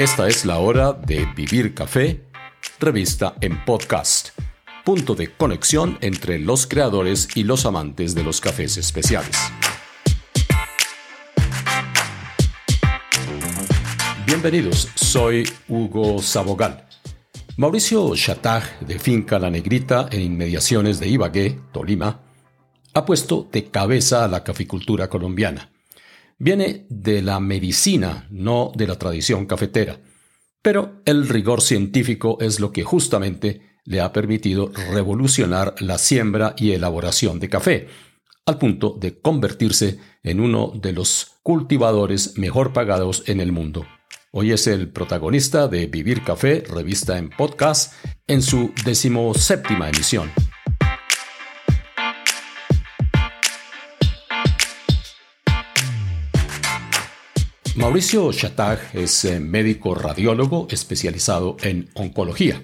Esta es la hora de Vivir Café, revista en podcast, punto de conexión entre los creadores y los amantes de los cafés especiales. Bienvenidos, soy Hugo Sabogal. Mauricio Chatag, de Finca La Negrita, en inmediaciones de Ibagué, Tolima, ha puesto de cabeza a la caficultura colombiana. Viene de la medicina, no de la tradición cafetera. Pero el rigor científico es lo que justamente le ha permitido revolucionar la siembra y elaboración de café, al punto de convertirse en uno de los cultivadores mejor pagados en el mundo. Hoy es el protagonista de Vivir Café, revista en podcast, en su decimoséptima emisión. Mauricio Chatag es eh, médico radiólogo especializado en oncología.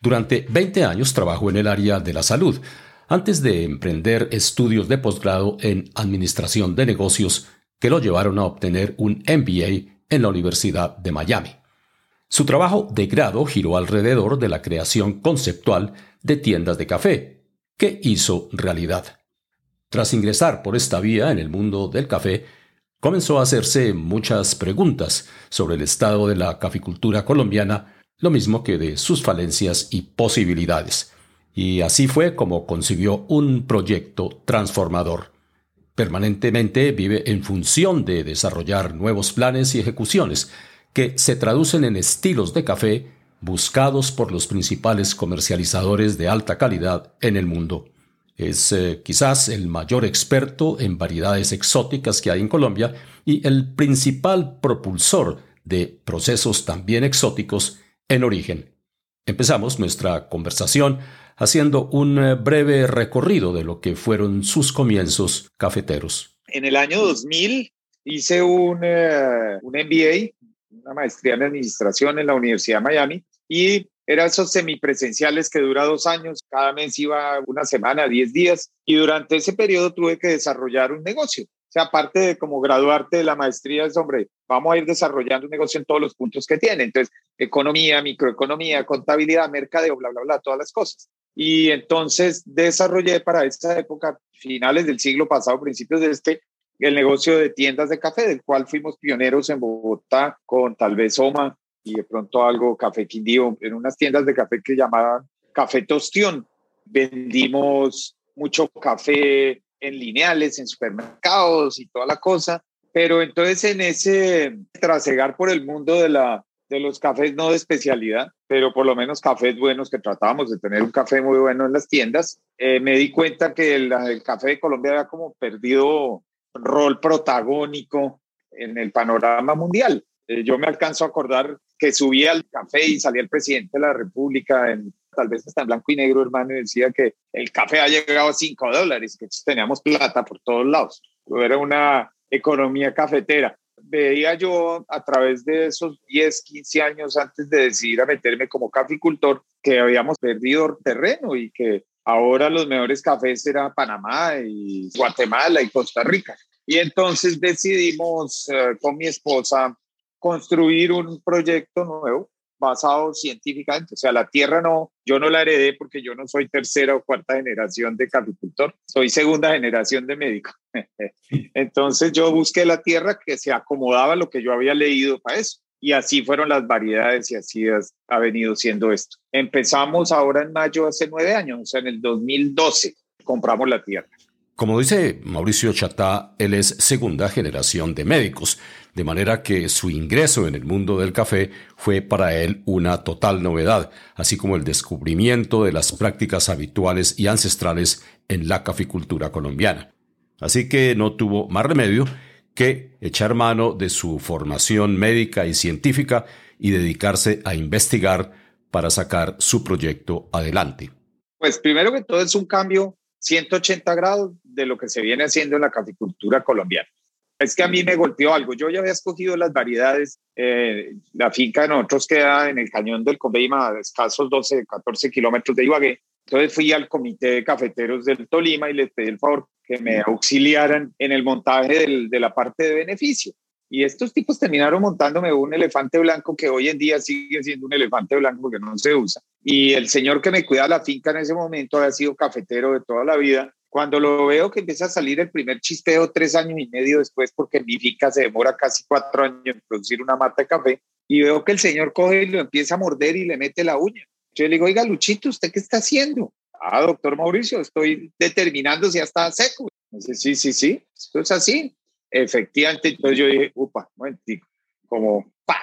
Durante 20 años trabajó en el área de la salud, antes de emprender estudios de posgrado en Administración de Negocios que lo llevaron a obtener un MBA en la Universidad de Miami. Su trabajo de grado giró alrededor de la creación conceptual de tiendas de café, que hizo realidad. Tras ingresar por esta vía en el mundo del café, comenzó a hacerse muchas preguntas sobre el estado de la caficultura colombiana, lo mismo que de sus falencias y posibilidades. Y así fue como concibió un proyecto transformador. Permanentemente vive en función de desarrollar nuevos planes y ejecuciones que se traducen en estilos de café buscados por los principales comercializadores de alta calidad en el mundo. Es eh, quizás el mayor experto en variedades exóticas que hay en Colombia y el principal propulsor de procesos también exóticos en origen. Empezamos nuestra conversación haciendo un eh, breve recorrido de lo que fueron sus comienzos cafeteros. En el año 2000 hice un, eh, un MBA, una maestría en administración en la Universidad de Miami y era esos semipresenciales que dura dos años, cada mes iba una semana, diez días, y durante ese periodo tuve que desarrollar un negocio. O sea, aparte de como graduarte de la maestría, es, hombre, vamos a ir desarrollando un negocio en todos los puntos que tiene. Entonces, economía, microeconomía, contabilidad, mercadeo, bla, bla, bla, todas las cosas. Y entonces desarrollé para esa época, finales del siglo pasado, principios de este, el negocio de tiendas de café, del cual fuimos pioneros en Bogotá con tal vez Oma, y de pronto algo Café Quindío, en unas tiendas de café que llamaban Café Tostión. Vendimos mucho café en lineales, en supermercados y toda la cosa. Pero entonces en ese trasegar por el mundo de, la, de los cafés, no de especialidad, pero por lo menos cafés buenos, que tratábamos de tener un café muy bueno en las tiendas, eh, me di cuenta que el, el café de Colombia había como perdido rol protagónico en el panorama mundial. Eh, yo me alcanzo a acordar que subía al café y salía el presidente de la República, en, tal vez hasta en blanco y negro, hermano, y decía que el café ha llegado a 5 dólares, que teníamos plata por todos lados. Era una economía cafetera. Veía yo a través de esos 10, 15 años antes de decidir a meterme como caficultor que habíamos perdido terreno y que ahora los mejores cafés eran Panamá y Guatemala y Costa Rica. Y entonces decidimos eh, con mi esposa construir un proyecto nuevo basado científicamente. O sea, la tierra no, yo no la heredé porque yo no soy tercera o cuarta generación de caficultor, soy segunda generación de médico. Entonces yo busqué la tierra que se acomodaba a lo que yo había leído para eso. Y así fueron las variedades y así ha venido siendo esto. Empezamos ahora en mayo hace nueve años, o sea, en el 2012 compramos la tierra. Como dice Mauricio Chatá, él es segunda generación de médicos, de manera que su ingreso en el mundo del café fue para él una total novedad, así como el descubrimiento de las prácticas habituales y ancestrales en la caficultura colombiana. Así que no tuvo más remedio que echar mano de su formación médica y científica y dedicarse a investigar para sacar su proyecto adelante. Pues primero que todo es un cambio 180 grados de lo que se viene haciendo en la caficultura colombiana. Es que a mí me golpeó algo. Yo ya había escogido las variedades. Eh, la finca de nosotros queda en el cañón del Conveima, a escasos 12, 14 kilómetros de Ibagué. Entonces fui al comité de cafeteros del Tolima y les pedí el favor que me auxiliaran en el montaje del, de la parte de beneficio. Y estos tipos terminaron montándome un elefante blanco que hoy en día sigue siendo un elefante blanco porque no se usa. Y el señor que me cuida la finca en ese momento había sido cafetero de toda la vida. Cuando lo veo que empieza a salir el primer chisteo tres años y medio después, porque mi finca se demora casi cuatro años en producir una mata de café, y veo que el señor coge y lo empieza a morder y le mete la uña. Yo le digo, oiga, Luchito, ¿usted qué está haciendo? Ah, doctor Mauricio, estoy determinando si ya está seco. Dice, sí, sí, sí, esto es así. Efectivamente, entonces yo dije, upa, momentico, como, pa,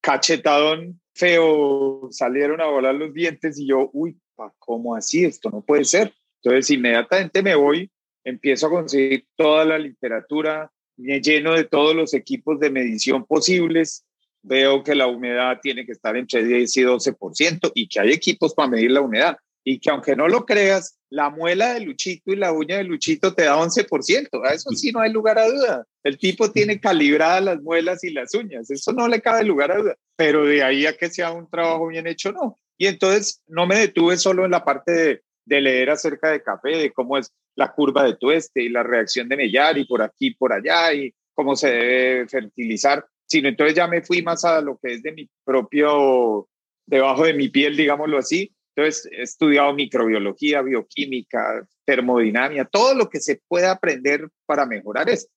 cachetadón feo, salieron a volar los dientes y yo, uy, pa, ¿cómo así? Esto no puede ser. Entonces, inmediatamente me voy, empiezo a conseguir toda la literatura, me lleno de todos los equipos de medición posibles, veo que la humedad tiene que estar entre 10 y 12% y que hay equipos para medir la humedad y que aunque no lo creas, la muela de Luchito y la uña de Luchito te da 11%. A eso sí no hay lugar a duda. El tipo tiene calibradas las muelas y las uñas. Eso no le cabe lugar a duda. Pero de ahí a que sea un trabajo bien hecho, no. Y entonces no me detuve solo en la parte de, de leer acerca de café, de cómo es la curva de tueste y la reacción de mellar y por aquí, por allá y cómo se debe fertilizar, sino entonces ya me fui más a lo que es de mi propio, debajo de mi piel, digámoslo así. Entonces he estudiado microbiología, bioquímica, termodinámica, todo lo que se puede aprender para mejorar esto.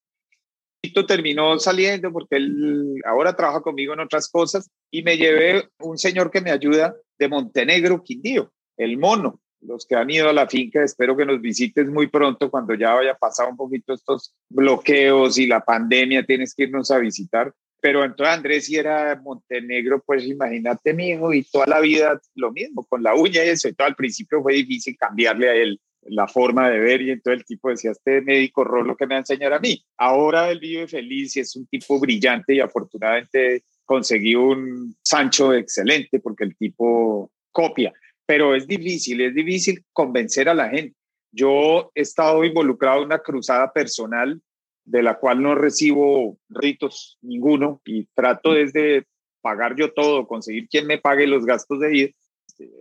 Tito terminó saliendo porque él ahora trabaja conmigo en otras cosas y me llevé un señor que me ayuda de Montenegro, Quindío, el mono. Los que han ido a la finca, espero que nos visites muy pronto cuando ya haya pasado un poquito estos bloqueos y la pandemia, tienes que irnos a visitar. Pero entonces Andrés si era Montenegro, pues imagínate, mi hijo, y toda la vida lo mismo, con la uña y eso, y todo al principio fue difícil cambiarle a él la forma de ver y entonces el tipo decía, este médico rolo que me va a enseñar a mí. Ahora él vive feliz y es un tipo brillante y afortunadamente conseguí un Sancho excelente porque el tipo copia, pero es difícil, es difícil convencer a la gente. Yo he estado involucrado en una cruzada personal de la cual no recibo ritos ninguno y trato desde pagar yo todo, conseguir quien me pague los gastos de ir.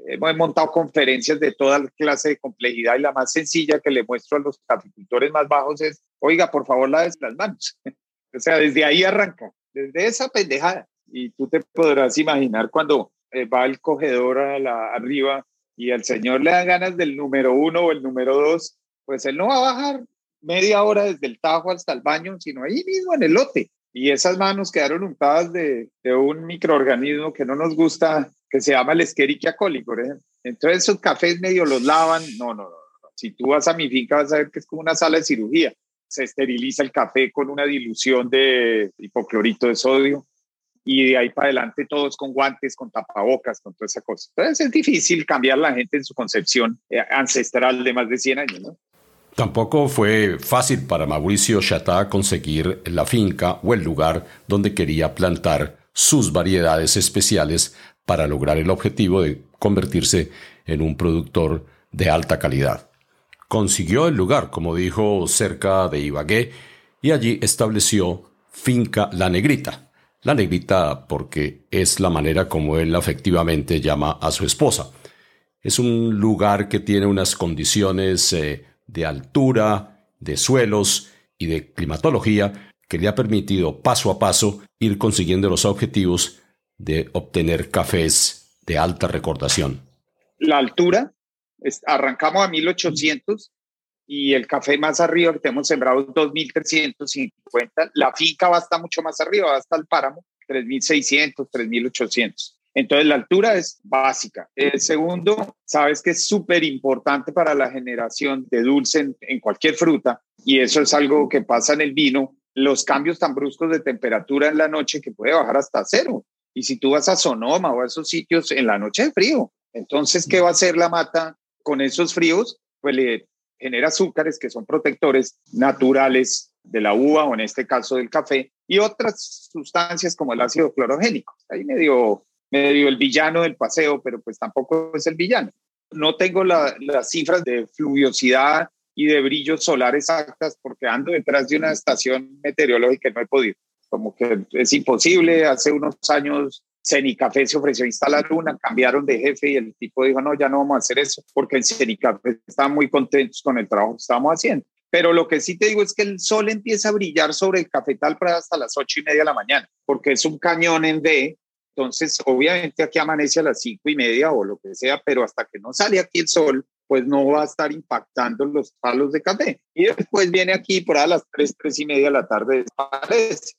Hemos montado conferencias de toda clase de complejidad y la más sencilla que le muestro a los caficultores más bajos es, oiga, por favor, la las manos. o sea, desde ahí arranca, desde esa pendejada. Y tú te podrás imaginar cuando eh, va el cogedor a la, arriba y al señor le dan ganas del número uno o el número dos, pues él no va a bajar media hora desde el tajo hasta el baño, sino ahí mismo en el lote. Y esas manos quedaron untadas de, un microorganismo que no nos gusta, que se llama Escherichia coli, por ejemplo. Entonces esos cafés medio los lavan. No, no, no. Si tú vas a mi finca vas a ver que es como una sala de cirugía. Se esteriliza el café con una dilución de hipoclorito de sodio y de ahí para adelante todos con guantes, con tapabocas, con toda esa cosa. Entonces es difícil cambiar la gente en su concepción eh, ancestral de más de 100 años. Tampoco fue fácil para Mauricio Chatá conseguir la finca o el lugar donde quería plantar sus variedades especiales para lograr el objetivo de convertirse en un productor de alta calidad. Consiguió el lugar, como dijo, cerca de Ibagué y allí estableció Finca La Negrita. La Negrita porque es la manera como él afectivamente llama a su esposa. Es un lugar que tiene unas condiciones eh, de altura, de suelos y de climatología que le ha permitido paso a paso ir consiguiendo los objetivos de obtener cafés de alta recordación. La altura, arrancamos a 1800 y el café más arriba que tenemos sembrado 2350. La finca va hasta mucho más arriba, hasta el páramo, 3600, 3800. Entonces la altura es básica. El segundo, sabes que es súper importante para la generación de dulce en, cualquier fruta y eso es algo que pasa en el vino, los cambios tan bruscos de temperatura en la noche que puede bajar hasta cero. Y si tú vas a Sonoma o a esos sitios en la noche de frío, entonces, ¿qué va a hacer la mata con esos fríos? Pues le genera azúcares que son protectores naturales de la uva o en este caso del café y otras sustancias como el ácido clorogénico. Ahí medio medio el villano del paseo, pero pues tampoco es el villano. No tengo las cifras de fluviosidad y de brillo solar exactas porque ando detrás de una estación meteorológica y no he podido. Como que es imposible. Hace unos años Cenicafé se ofreció a instalar una, cambiaron de jefe y el tipo dijo, no, ya no vamos a hacer eso, porque en Cenicafé estaban muy contentos con el trabajo que estábamos haciendo. Pero lo que sí te digo es que el sol empieza a brillar sobre el cafetal para hasta las ocho y media de la mañana, porque es un cañón en D. Entonces, obviamente aquí amanece a las cinco y media o lo que sea, pero hasta que no sale aquí el sol, pues no va a estar impactando los palos de café. Y después viene aquí por a las tres, tres y media de la tarde desaparece.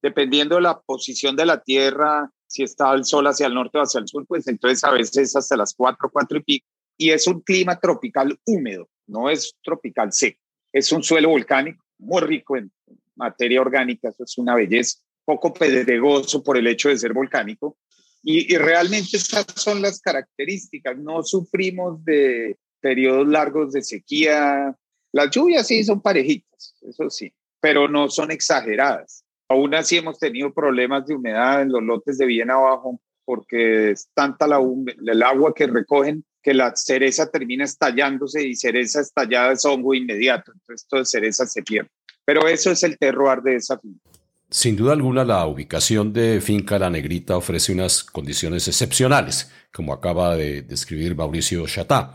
Dependiendo de la posición de la Tierra, si está el sol hacia el norte o hacia el sur, pues entonces a veces hasta las cuatro, cuatro y pico. Y es un clima tropical húmedo, no es tropical seco. Es un suelo volcánico muy rico en materia orgánica, eso es una belleza, poco pedregoso por el hecho de ser volcánico. Y, realmente estas son las características. No sufrimos de periodos largos de sequía. Las lluvias sí son parejitas, eso sí, pero no son exageradas. Aún así hemos tenido problemas de humedad en los lotes de bien abajo porque es tanta la el agua que recogen que la cereza termina estallándose y cereza estallada es hongo inmediato. Entonces, todo cereza se pierde. Pero eso es el terroir de esa finca. Sin duda alguna, la ubicación de Finca La Negrita ofrece unas condiciones excepcionales, como acaba de describir Mauricio Chatá.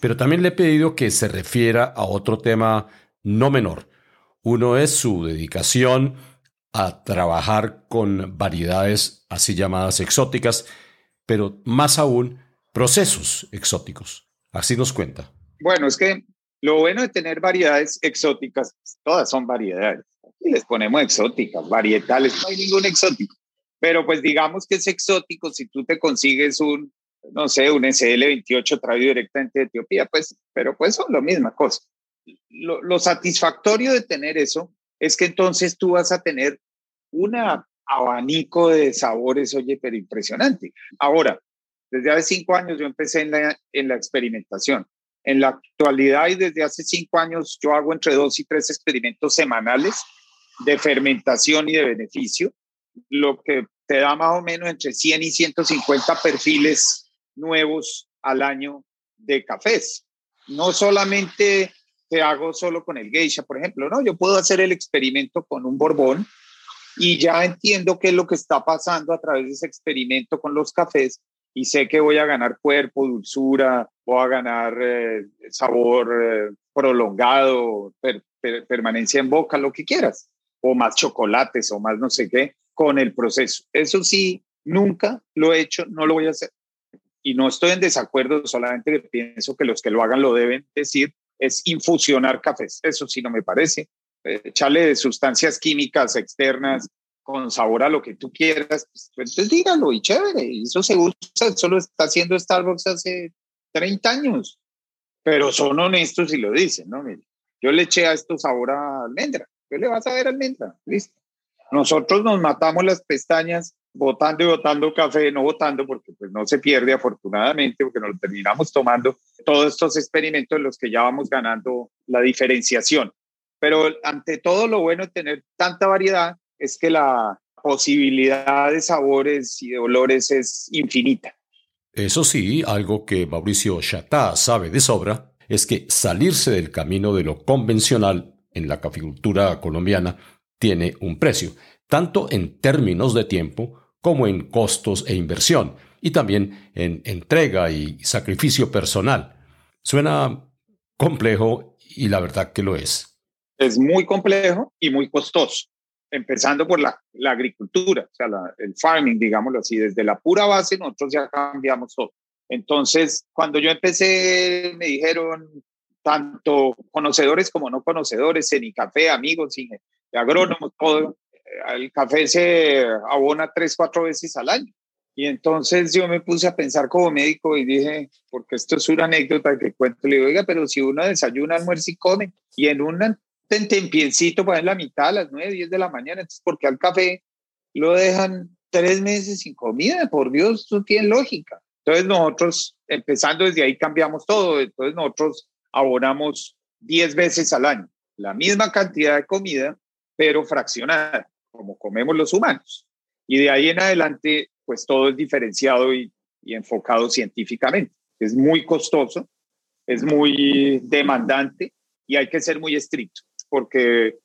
Pero también le he pedido que se refiera a otro tema no menor. Uno es su dedicación a trabajar con variedades así llamadas exóticas, pero más aún procesos exóticos. Así nos cuenta. Bueno, es que lo bueno de tener variedades exóticas, todas son variedades. Y les ponemos exóticas, varietales, no hay ningún exótico. Pero pues digamos que es exótico si tú te consigues un, no sé, un SL28 traído directamente de Etiopía, pues, pero pues son la misma cosa. Lo satisfactorio de tener eso es que entonces tú vas a tener un abanico de sabores, oye, pero impresionante. Ahora, desde hace cinco años yo empecé en la, en la experimentación. En la actualidad y desde hace cinco años yo hago entre dos y tres experimentos semanales de fermentación y de beneficio, lo que te da más o menos entre 100 y 150 perfiles nuevos al año de cafés. No solamente te hago solo con el geisha, por ejemplo, no, yo puedo hacer el experimento con un borbón y ya entiendo qué es lo que está pasando a través de ese experimento con los cafés y sé que voy a ganar cuerpo, dulzura, voy a ganar eh, sabor eh, prolongado, permanencia en boca, lo que quieras, o más chocolates o más no sé qué, con el proceso. Eso sí, nunca lo he hecho, no lo voy a hacer. Y no estoy en desacuerdo, solamente pienso que los que lo hagan lo deben decir, es infusionar cafés. Eso sí no me parece. Echarle sustancias químicas externas con sabor a lo que tú quieras, pues, pues, entonces dígalo y chévere. Eso se usa, eso lo está haciendo Starbucks hace 30 años, pero son honestos y lo dicen, ¿no? Mire, yo le eché a esto sabor a almendra, ¿qué le vas a ver almendra? Listo. Nosotros nos matamos las pestañas botando y botando café, no botando porque pues no se pierde afortunadamente, porque nos lo terminamos tomando todos estos experimentos en los que ya vamos ganando la diferenciación. Pero ante todo lo bueno de tener tanta variedad es que la posibilidad de sabores y de olores es infinita. Eso sí, algo que Mauricio Chatá sabe de sobra es que salirse del camino de lo convencional en la caficultura colombiana tiene un precio, tanto en términos de tiempo como en costos e inversión, y también en entrega y sacrificio personal. Suena complejo y la verdad que lo es. Es muy complejo y muy costoso empezando por la, la agricultura, o sea, el farming, digámoslo así, desde la pura base nosotros ya cambiamos todo. Entonces, cuando yo empecé, me dijeron, tanto conocedores como no conocedores, en café, amigos, agrónomos, todo, el café se abona tres, cuatro veces al año. Y entonces yo me puse a pensar como médico y dije, porque esto es una anécdota que cuento, le digo, oiga, pero si uno desayuna, almuerza y come, y en una tempiencito para en la mitad a las 9, 10 de la mañana. Entonces, porque al café lo dejan tres meses sin comida? Por Dios, eso tiene lógica. Entonces nosotros, empezando desde ahí, cambiamos todo. Entonces nosotros abonamos 10 veces al año la misma cantidad de comida, pero fraccionada, como comemos los humanos. Y de ahí en adelante, pues todo es diferenciado y, enfocado científicamente. Es muy costoso, es muy demandante y hay que ser muy estricto porque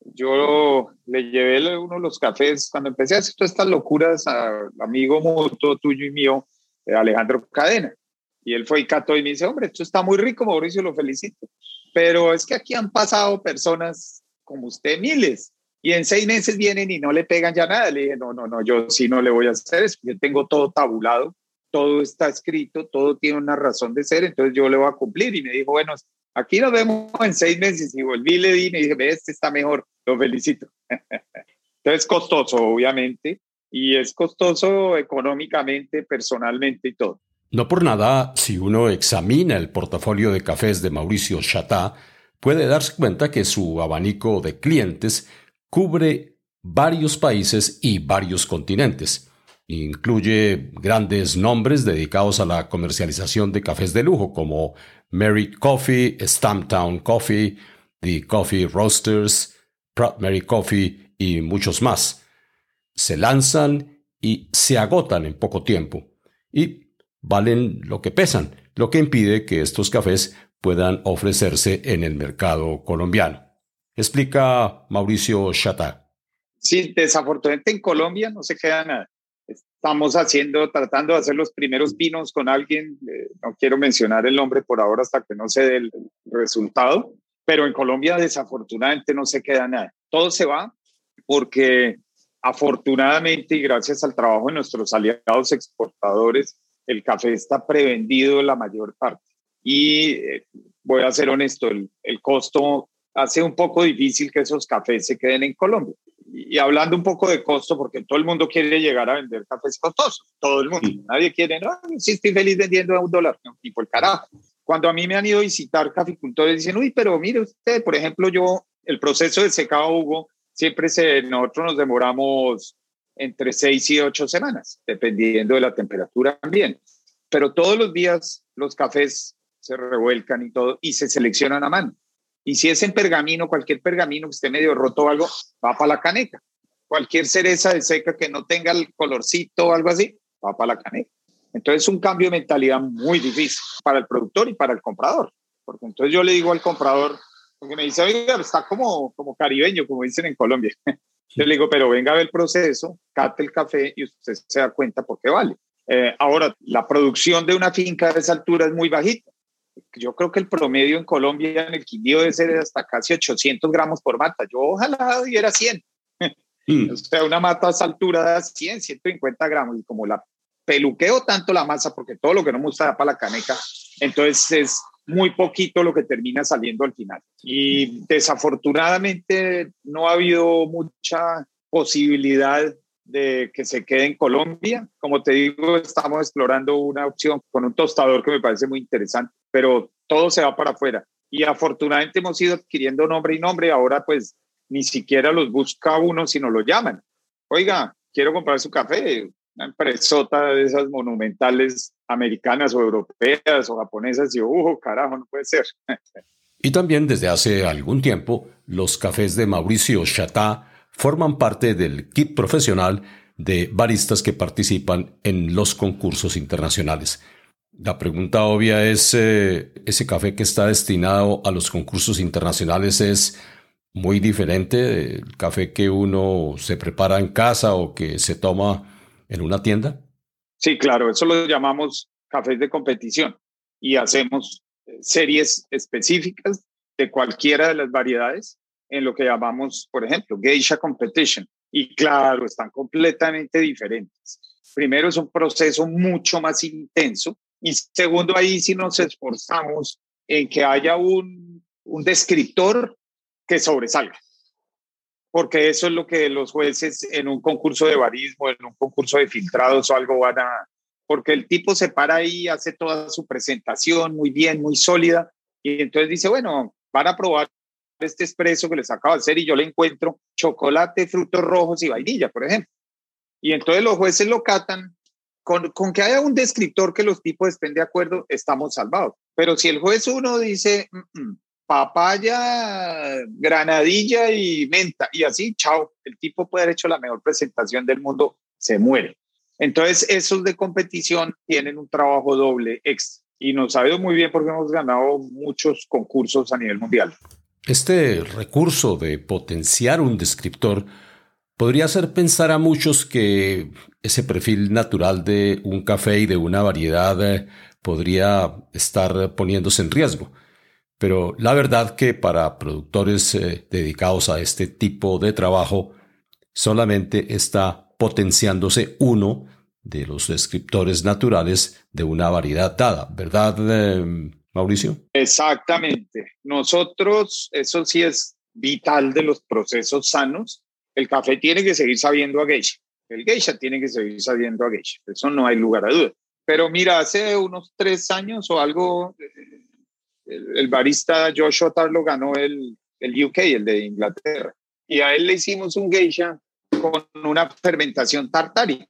yo le llevé uno de los cafés cuando empecé a hacer todas estas locuras a amigo mutuo tuyo y mío, eh, Alejandro Cadena. Y él fue y cató y me dice, hombre, esto está muy rico, Mauricio, lo felicito. pero es que aquí han pasado personas como usted, miles, y en seis meses vienen y no le pegan ya nada. Le dije, no, no, no, yo sí no le voy a hacer eso, yo tengo todo tabulado, todo está escrito, todo tiene una razón de ser, entonces yo le voy a cumplir. Y me dijo, bueno, aquí nos vemos en seis meses. Y volví, le di, me dije, este está mejor, lo felicito. entonces, costoso, obviamente, y es costoso económicamente, personalmente y todo. No por nada, si uno examina el portafolio de cafés de Mauricio Chatá, puede darse cuenta que su abanico de clientes cubre varios países y varios continentes. Incluye grandes nombres dedicados a la comercialización de cafés de lujo como Mary Coffee, Stamptown Coffee, The Coffee Roasters, Pratt Mary Coffee y muchos más se lanzan y se agotan en poco tiempo y valen lo que pesan, lo que impide que estos cafés puedan ofrecerse en el mercado colombiano. Explica Mauricio Chata. Sí, desafortunadamente en Colombia no se queda nada. Estamos haciendo, tratando de hacer los primeros pinos con alguien, eh, no quiero mencionar el nombre por ahora hasta que no se dé el resultado, pero en Colombia desafortunadamente no se queda nada. Todo se va porque Afortunadamente y gracias al trabajo de nuestros aliados exportadores, el café está prevendido la mayor parte. Y eh, voy a ser honesto, el, costo hace un poco difícil que esos cafés se queden en Colombia. Y, hablando un poco de costo, porque todo el mundo quiere llegar a vender cafés costosos, todo el mundo. Nadie quiere, no, si estoy feliz vendiendo a un dólar, no, tipo el carajo. Cuando a mí me han ido a visitar caficultores, dicen, uy, pero mire usted, por ejemplo, yo, el proceso de secado Hugo, siempre se, nosotros nos demoramos entre seis y ocho semanas, dependiendo de la temperatura también. Pero todos los días los cafés se revuelcan y todo y se seleccionan a mano. Y si es en pergamino, cualquier pergamino que esté medio roto o algo, va para la caneca. Cualquier cereza de seca que no tenga el colorcito o algo así, va para la caneca. Entonces es un cambio de mentalidad muy difícil para el productor y para el comprador. Porque entonces yo le digo al comprador, porque me dice, oiga, está como, como caribeño, como dicen en Colombia. Yo le digo, pero venga a ver el proceso, cate el café y usted se da cuenta por qué vale. Eh, ahora, la producción de una finca de esa altura es muy bajita. Yo creo que el promedio en Colombia en el Quindío debe ser hasta casi 800 gramos por mata. Yo ojalá diera 100. Mm. o sea, una mata a esa altura da 100, 150 gramos. Y como la peluqueo tanto la masa, porque todo lo que no me gusta da para la caneca, entonces es muy poquito lo que termina saliendo al final. Y desafortunadamente no ha habido mucha posibilidad de que se quede en Colombia. Como te digo, estamos explorando una opción con un tostador que me parece muy interesante, pero todo se va para afuera. Y afortunadamente hemos ido adquiriendo nombre y nombre. Ahora pues ni siquiera los busca uno, sino lo llaman. Oiga, quiero comprar su café una empresota de esas monumentales americanas o europeas o japonesas y, uh, carajo, no puede ser. y también desde hace algún tiempo, los cafés de Mauricio Chatá forman parte del kit profesional de baristas que participan en los concursos internacionales. La pregunta obvia es, eh, ¿ese café que está destinado a los concursos internacionales es muy diferente del café que uno se prepara en casa o que se toma en una tienda? Sí, claro, eso lo llamamos cafés de competición y hacemos eh, series específicas de cualquiera de las variedades en lo que llamamos, por ejemplo, Geisha Competition. Y claro, están completamente diferentes. Primero, es un proceso mucho más intenso. Y segundo, ahí sí nos esforzamos en que haya un, un descriptor que sobresalga porque eso es lo que los jueces en un concurso de barismo, en un concurso de filtrados o algo van a... Porque el tipo se para ahí, hace toda su presentación muy bien, muy sólida, y entonces dice, bueno, van a probar este expreso que les acabo de hacer y yo le encuentro chocolate, frutos rojos y vainilla, por ejemplo. Y entonces los jueces lo catan. Con, con que haya un descriptor que los tipos estén de acuerdo, estamos salvados. Pero si el juez uno dice, mm, mm, papaya, granadilla y menta. Y así, chao, el tipo puede haber hecho la mejor presentación del mundo, se muere. Entonces, esos de competición tienen un trabajo doble extra y nos ha ido muy bien porque hemos ganado muchos concursos a nivel mundial. Este recurso de potenciar un descriptor podría hacer pensar a muchos que ese perfil natural de un café y de una variedad eh, podría estar poniéndose en riesgo. Pero la verdad que para productores eh, dedicados a este tipo de trabajo, solamente está potenciándose uno de los descriptores naturales de una variedad dada, ¿verdad, eh, Mauricio? Exactamente. Nosotros, eso sí es vital de los procesos sanos. El café tiene que seguir sabiendo a geisha. El geisha tiene que seguir sabiendo a geisha. Eso no hay lugar a duda. Pero mira, hace unos tres años o algo, el, barista Joshua Tarlo ganó el, el UK, el de Inglaterra. Y a él le hicimos un geisha con una fermentación tartárica.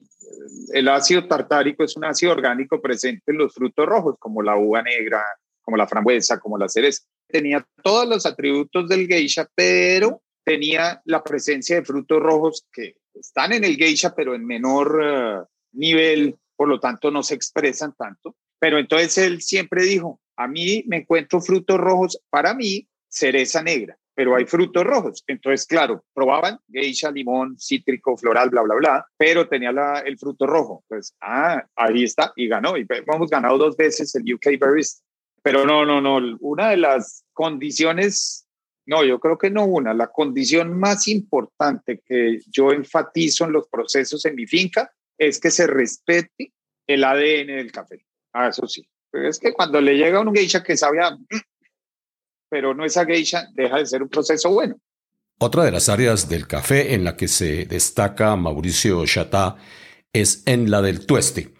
El ácido tartárico es un ácido orgánico presente en los frutos rojos, como la uva negra, como la frambuesa, como la cereza. Tenía todos los atributos del geisha, pero tenía la presencia de frutos rojos que están en el geisha, pero en menor eh, nivel, por lo tanto no se expresan tanto. Pero entonces él siempre dijo, a mí me encuentro frutos rojos, para mí cereza negra, pero hay frutos rojos. Entonces, claro, probaban geisha, limón, cítrico, floral, bla, bla, bla, pero tenía la, el fruto rojo. Pues, ah, ahí está, y ganó. Y hemos ganado dos veces el UK Barista. Pero no, no, no, una de las condiciones, no, yo creo que no una, la condición más importante que yo enfatizo en los procesos en mi finca es que se respete el ADN del café. Ah, eso sí. es que cuando le llega un geisha que sabe a, pero no esa geisha, deja de ser un proceso bueno. Otra de las áreas del café en la que se destaca Mauricio Chatá es en la del tueste.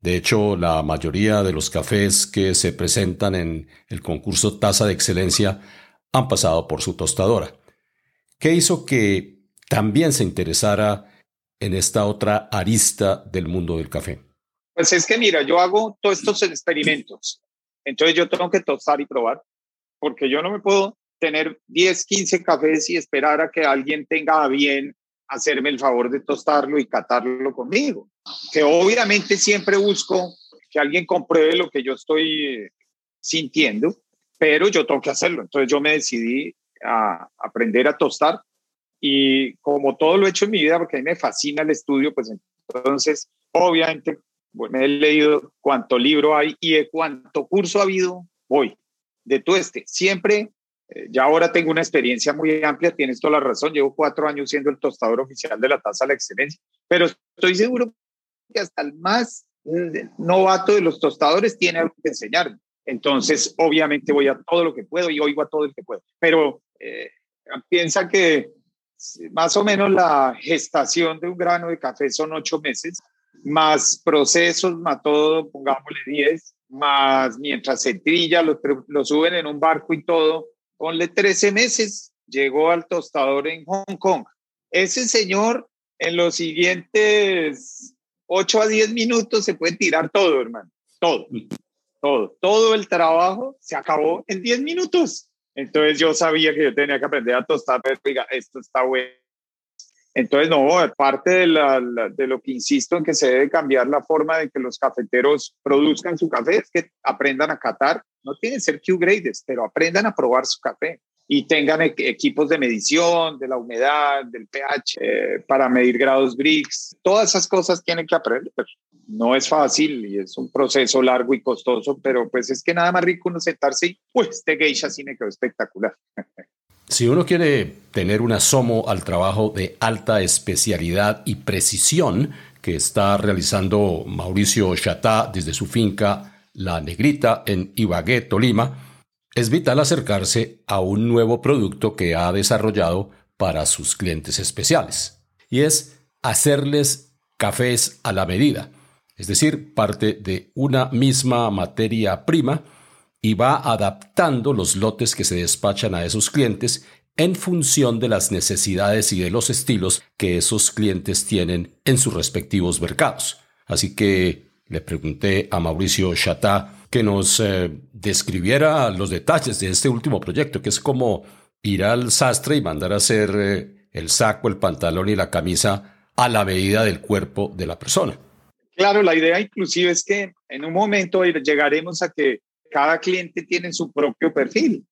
De hecho, la mayoría de los cafés que se presentan en el concurso Taza de Excelencia han pasado por su tostadora. ¿Qué hizo que también se interesara en esta otra arista del mundo del café? Pues es que mira, yo hago todos estos experimentos. Entonces yo tengo que tostar y probar, porque yo no me puedo tener 10, 15 cafés y esperar a que alguien tenga bien hacerme el favor de tostarlo y catarlo conmigo. Que obviamente siempre busco que alguien compruebe lo que yo estoy eh, sintiendo, pero yo tengo que hacerlo. Entonces yo me decidí a aprender a tostar y como todo lo he hecho en mi vida, porque a mí me fascina el estudio, pues entonces obviamente me he leído cuánto libro hay y de cuánto curso ha habido, voy de tueste. Siempre ya ahora tengo una experiencia muy amplia, tienes toda la razón, llevo cuatro años siendo el tostador oficial de la tasa de la excelencia, pero estoy seguro que hasta el más eh, novato de los tostadores tiene algo que enseñarme. Entonces, obviamente voy a todo lo que puedo y oigo a todo el que puedo, pero eh, piensa que más o menos la gestación de un grano de café son ocho meses, más procesos, más todo, pongámosle diez, más mientras se trilla, lo, lo suben en un barco y todo, ponle 13 meses, llegó al tostador en Hong Kong. Ese señor en los siguientes 8 a 10 minutos se puede tirar todo, hermano. Todo, todo, todo el trabajo se acabó en 10 minutos. Entonces yo sabía que yo tenía que aprender a tostar, pero diga, esto está bueno. Entonces, no, parte de, de lo que insisto en que se debe cambiar la forma de que los cafeteros produzcan su café es que aprendan a catar no tienen que ser Q-grades, pero aprendan a probar su café y tengan equipos de medición de la humedad, del pH, eh, para medir grados Brix. Todas esas cosas tienen que aprender. No es fácil y es un proceso largo y costoso, pero pues es que nada más rico uno sentarse y pues este geisha sí me quedó espectacular. Si uno quiere tener un asomo al trabajo de alta especialidad y precisión que está realizando Mauricio Chatá desde su finca la Negrita en Ibagué, Tolima, es vital acercarse a un nuevo producto que ha desarrollado para sus clientes especiales, y es hacerles cafés a la medida, es decir, parte de una misma materia prima y va adaptando los lotes que se despachan a esos clientes en función de las necesidades y de los estilos que esos clientes tienen en sus respectivos mercados. Así que le pregunté a Mauricio Chatá que nos eh, describiera los detalles de este último proyecto, que es como ir al sastre y mandar a hacer eh, el saco, el pantalón y la camisa a la medida del cuerpo de la persona. Claro, la idea inclusive es que en un momento llegaremos a que cada cliente tiene su propio perfil.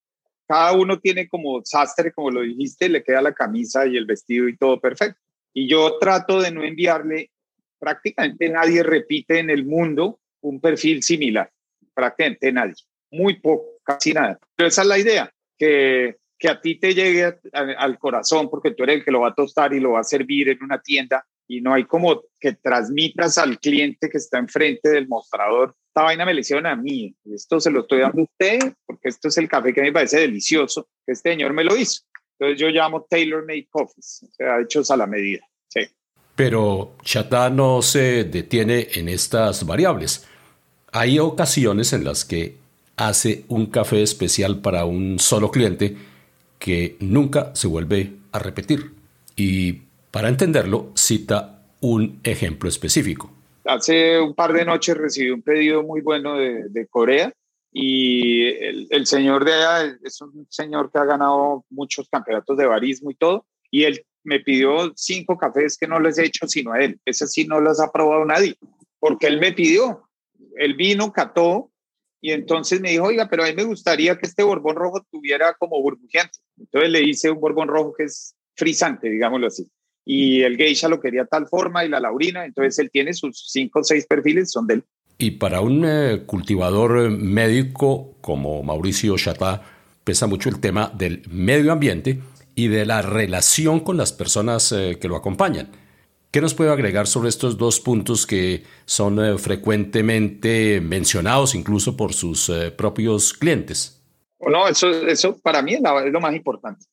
Cada uno tiene como sastre, como lo dijiste, le queda la camisa y el vestido y todo perfecto. Y yo trato de no enviarle prácticamente nadie repite en el mundo un perfil similar, prácticamente nadie. muy poco, casi nada. Pero esa es la idea, que, que a ti te llegue al corazón porque tú eres el que lo va a tostar y lo va a servir en una tienda y no hay como que transmitas al cliente que está enfrente del mostrador. Esta vaina me le hicieron a mí, esto se lo estoy dando a usted porque esto es el café que me parece delicioso, que este señor me lo hizo. Entonces yo llamo Tailor Made Coffees, o sea, hechos a la medida. Sí. Pero Chata no se detiene en estas variables. Hay ocasiones en las que hace un café especial para un solo cliente que nunca se vuelve a repetir. Y para entenderlo, cita un ejemplo específico. Hace un par de noches recibí un pedido muy bueno de, Corea y el, señor de allá es un señor que ha ganado muchos campeonatos de barismo y todo, y él me pidió cinco cafés que no les he hecho sino a él. Ese sí no los ha probado nadie, porque él me pidió. Él vino, cató, y entonces me dijo, oiga, pero a mí me gustaría que este borbón rojo tuviera como burbujeante. Entonces le hice un borbón rojo que es frisante, digámoslo así y el geisha lo quería tal forma y la laurina, entonces él tiene sus cinco o seis perfiles, son de él. Y para un eh, cultivador eh, médico como Mauricio Chatá, pesa mucho el tema del medio ambiente y de la relación con las personas eh, que lo acompañan. ¿Qué nos puede agregar sobre estos dos puntos que son frecuentemente mencionados incluso por sus propios clientes? No, eso, eso para mí es lo más importante.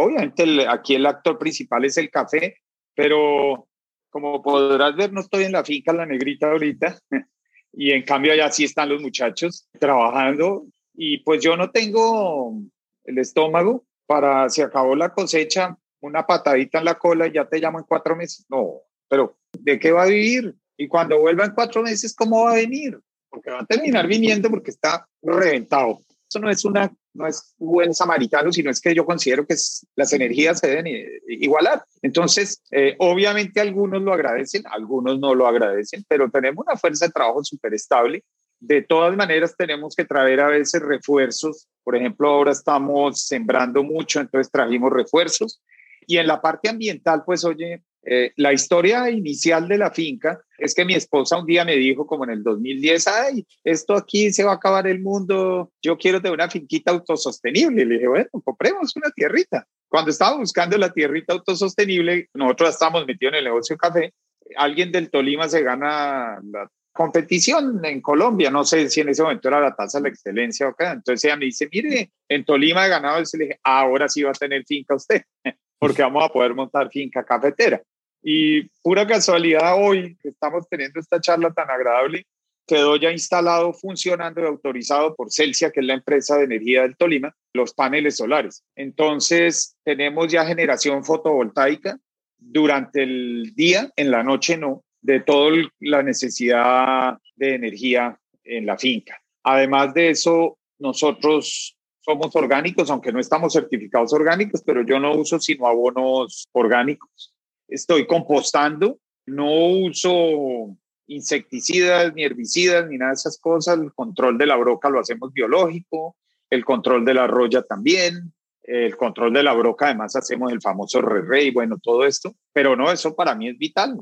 Obviamente aquí el actor principal es el café, pero como podrás ver, no estoy en la finca La Negrita ahorita, y en cambio allá sí están los muchachos trabajando, y pues yo no tengo el estómago para, se acabó la cosecha, una patadita en la cola y ya te llamo en cuatro meses. No, pero ¿de qué va a vivir? Y cuando vuelva en cuatro meses, ¿cómo va a venir? Porque va a terminar viniendo porque está reventado. Eso no es una no es buen samaritano, sino es que yo considero que las energías se deben igualar. Entonces, eh, obviamente algunos lo agradecen, algunos no lo agradecen, pero tenemos una fuerza de trabajo súper estable. De todas maneras, tenemos que traer a veces refuerzos. Por ejemplo, ahora estamos sembrando mucho, entonces trajimos refuerzos. Y en la parte ambiental, pues oye, eh, la historia inicial de la finca es que mi esposa un día me dijo, como en el 2010, ay, esto aquí se va a acabar el mundo, yo quiero tener una finquita autosostenible. Y le dije, bueno, compremos una tierrita. Cuando estaba buscando la tierrita autosostenible, nosotros estábamos metidos en el negocio café, alguien del Tolima se gana la competición en Colombia, no sé si en ese momento era la tasa de la excelencia o qué, entonces ella me dice, mire, en Tolima he ganado, y le dije, ahora sí va a tener finca usted porque vamos a poder montar finca cafetera. Y pura casualidad hoy que estamos teniendo esta charla tan agradable, quedó ya instalado, funcionando y autorizado por Celsia, que es la empresa de energía del Tolima, los paneles solares. Entonces, tenemos ya generación fotovoltaica durante el día, en la noche no, de toda la necesidad de energía en la finca. Además de eso, nosotros somos orgánicos, aunque no estamos certificados orgánicos, pero yo no uso sino abonos orgánicos. Estoy compostando, no uso insecticidas, ni herbicidas, ni nada de esas cosas. El control de la broca lo hacemos biológico, el control de la roya también, el control de la broca además hacemos el famoso re-rey, bueno, todo esto. Pero no, eso para mí es vital.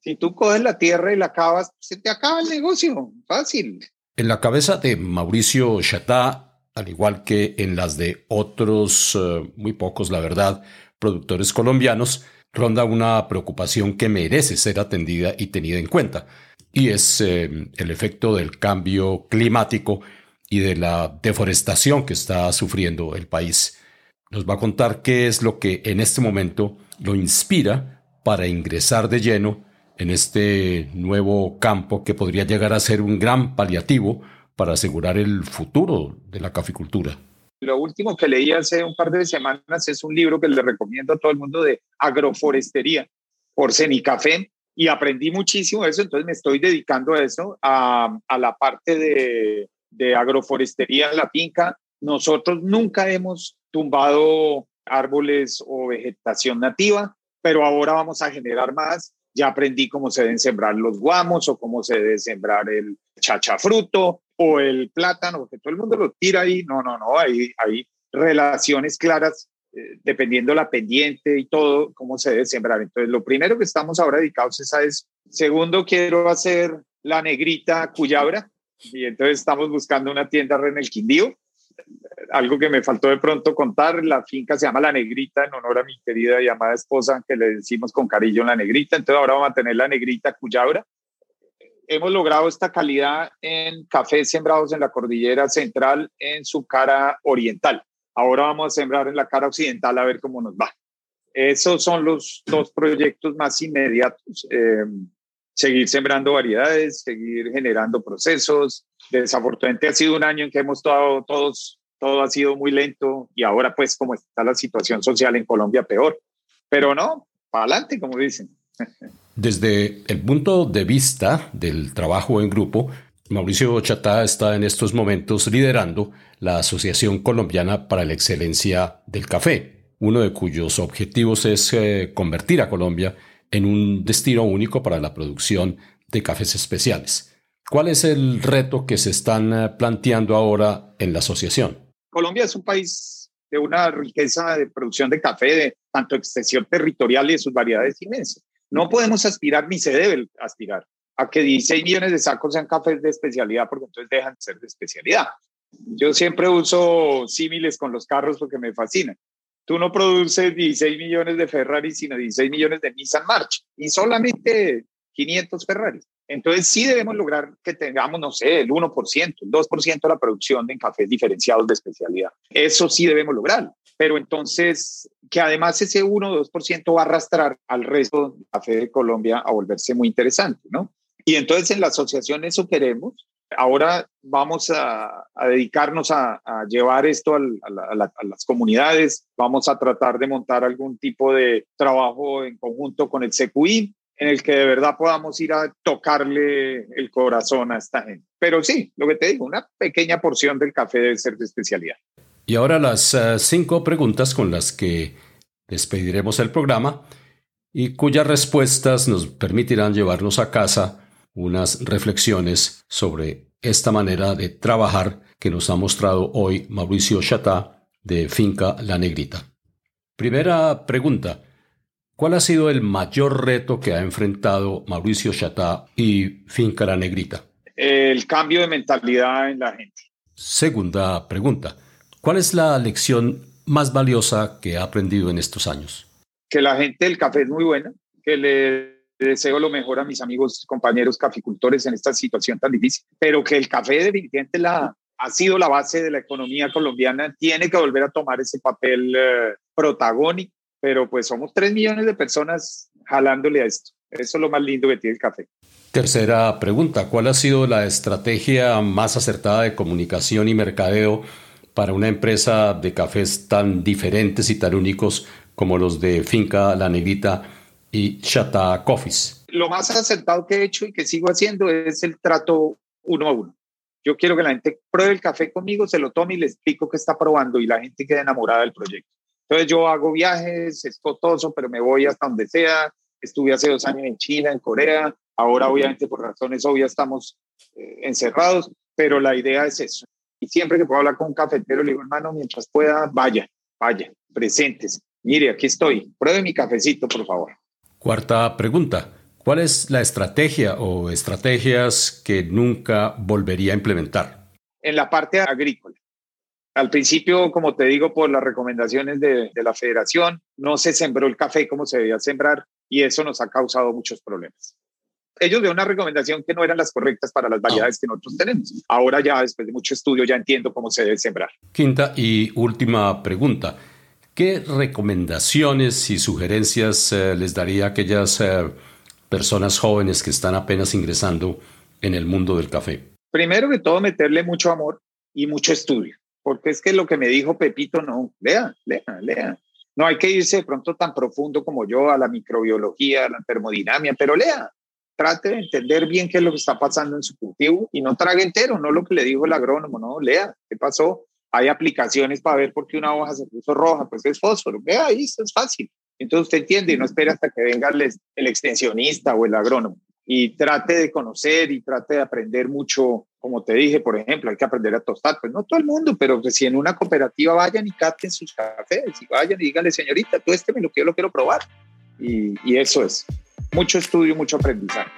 si tú coges la tierra y la acabas, se te acaba el negocio, fácil. En la cabeza de Mauricio Chatá al igual que en las de otros, eh, muy pocos la verdad, productores colombianos, ronda una preocupación que merece ser atendida y tenida en cuenta, y es eh, el efecto del cambio climático y de la deforestación que está sufriendo el país. Nos va a contar qué es lo que en este momento lo inspira para ingresar de lleno en este nuevo campo que podría llegar a ser un gran paliativo para asegurar el futuro de la caficultura. Lo último que leí hace un par de semanas es un libro que le recomiendo a todo el mundo de agroforestería por Cenicafé y aprendí muchísimo de eso, entonces me estoy dedicando a eso, a, la parte de, de agroforestería en la finca. Nosotros nunca hemos tumbado árboles o vegetación nativa, pero ahora vamos a generar más. Ya aprendí cómo se deben sembrar los guamos o cómo se debe sembrar el chachafruto o el plátano, que todo el mundo lo tira ahí. No, no, no, hay, hay relaciones claras eh, dependiendo la pendiente y todo, cómo se debe sembrar. Entonces, lo primero que estamos ahora dedicados es a eso. Segundo, quiero hacer la negrita cuyabra, y entonces estamos buscando una tienda en el Quindío. Algo que me faltó de pronto contar, la finca se llama La Negrita en honor a mi querida y amada esposa que le decimos con cariño La Negrita, entonces ahora vamos a tener La Negrita Cuyabra. Hemos logrado esta calidad en cafés sembrados en la cordillera central en su cara oriental. Ahora vamos a sembrar en la cara occidental a ver cómo nos va. Esos son los dos proyectos más inmediatos. Eh, seguir sembrando variedades, seguir generando procesos. Desafortunadamente ha sido un año en que hemos todo, todos, todo ha sido muy lento y ahora pues como está la situación social en Colombia peor. Pero no, para adelante, como dicen. Desde el punto de vista del trabajo en grupo, Mauricio Chatá está en estos momentos liderando la Asociación Colombiana para la Excelencia del Café, uno de cuyos objetivos es eh, convertir a Colombia en un destino único para la producción de cafés especiales. ¿Cuál es el reto que se están eh, planteando ahora en la asociación? Colombia es un país de una riqueza de producción de café, de tanto extensión territorial y de sus variedades inmensas. No podemos aspirar, ni se debe aspirar, a que 16 millones de sacos sean cafés de especialidad, porque entonces dejan de ser de especialidad. Yo siempre uso símiles con los carros porque me fascinan. Tú no produces 16 millones de Ferrari, sino 16 millones de Nissan March y solamente 500 Ferrari. Entonces sí debemos lograr que tengamos, no sé, el 1%, el 2% de la producción de cafés diferenciados de especialidad. Eso sí debemos lograr. Pero entonces, que además ese 1 o 2% va a arrastrar al resto del café de Colombia a volverse muy interesante, ¿no? Y entonces en la asociación eso queremos, Ahora vamos a, dedicarnos a, llevar esto a, las comunidades, vamos a tratar de montar algún tipo de trabajo en conjunto con el CQI en el que de verdad podamos ir a tocarle el corazón a esta gente. Pero sí, lo que te digo, una pequeña porción del café debe ser de especialidad. Y ahora las eh, cinco preguntas con las que despediremos el programa y cuyas respuestas nos permitirán llevarnos a casa unas reflexiones sobre esta manera de trabajar que nos ha mostrado hoy Mauricio Chatá de Finca La Negrita. Primera pregunta. ¿Cuál ha sido el mayor reto que ha enfrentado Mauricio Chatá y Finca La Negrita? El cambio de mentalidad en la gente. Segunda pregunta. ¿Cuál es la lección más valiosa que ha aprendido en estos años? Que la gente del café es muy buena, que le deseo lo mejor a mis amigos, compañeros caficultores en esta situación tan difícil, pero que el café definitivamente la, ha sido la base de la economía colombiana, tiene que volver a tomar ese papel eh, protagónico, pero pues somos tres millones de personas jalándole a esto. Eso es lo más lindo que tiene el café. Tercera pregunta, ¿cuál ha sido la estrategia más acertada de comunicación y mercadeo para una empresa de cafés tan diferentes y tan únicos como los de Finca La Negrita y Shata Coffees. Lo más acertado que he hecho y que sigo haciendo es el trato uno a uno. Yo quiero que la gente pruebe el café conmigo, se lo tome y le explico qué está probando y la gente quede enamorada del proyecto. Entonces yo hago viajes, es costoso, pero me voy hasta donde sea. Estuve hace dos años en China, en Corea. Ahora obviamente por razones obvias estamos eh, encerrados, pero la idea es eso. Y siempre que puedo hablar con un cafetero, le digo, hermano, mientras pueda, vaya, vaya, presentes. Mire, aquí estoy, pruebe mi cafecito, por favor. Cuarta pregunta. ¿Cuál es la estrategia o estrategias que nunca volvería a implementar? En la parte agrícola. Al principio, como te digo, por las recomendaciones de, la federación, no se sembró el café como se debía sembrar y eso nos ha causado muchos problemas. Ellos dieron una recomendación que no eran las correctas para las variedades que nosotros tenemos. Ahora ya, después de mucho estudio, ya entiendo cómo se debe sembrar. Quinta y última pregunta. ¿Qué recomendaciones y sugerencias eh, les daría a aquellas eh, personas jóvenes que están apenas ingresando en el mundo del café? Primero que todo, meterle mucho amor y mucho estudio, porque es que lo que me dijo Pepito, no, lea, lea, lea. No hay que irse de pronto tan profundo como yo a la microbiología, a la termodinámica, pero lea, trate de entender bien qué es lo que está pasando en su cultivo y no trague entero, no lo que le dijo el agrónomo, no, lea, qué pasó, hay aplicaciones para ver por qué una hoja se puso roja, pues es fósforo. Vea ahí, es fácil. Entonces usted entiende y no espera hasta que venga el, el extensionista o el agrónomo y trate de conocer y trate de aprender mucho. Como te dije, por ejemplo, hay que aprender a tostar. Pues no todo el mundo, pero pues, si en una cooperativa vayan y caten sus cafés y vayan y díganle, señorita, tú este me lo quiero, lo quiero probar. Y, eso es. Mucho estudio, mucho aprendizaje.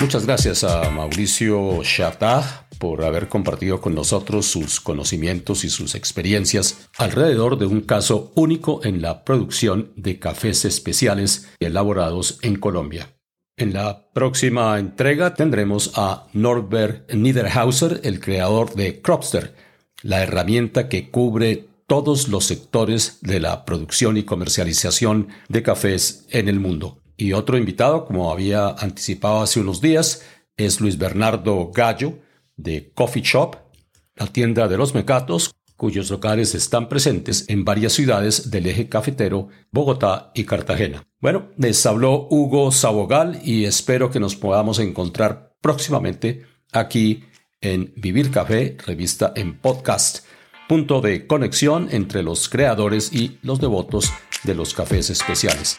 Muchas gracias a Mauricio Chatá por haber compartido con nosotros sus conocimientos y sus experiencias alrededor de un caso único en la producción de cafés especiales elaborados en Colombia. En la próxima entrega tendremos a Norbert Niederhauser, el creador de Cropster, la herramienta que cubre todos los sectores de la producción y comercialización de cafés en el mundo. Y otro invitado, como había anticipado hace unos días, es Luis Bernardo Gallo, de Coffee Shop, la tienda de los mecatos, cuyos locales están presentes en varias ciudades del eje cafetero, Bogotá y Cartagena. Bueno, les habló Hugo Sabogal y espero que nos podamos encontrar próximamente aquí en Vivir Café, revista en podcast, punto de conexión entre los creadores y los devotos de los cafés especiales.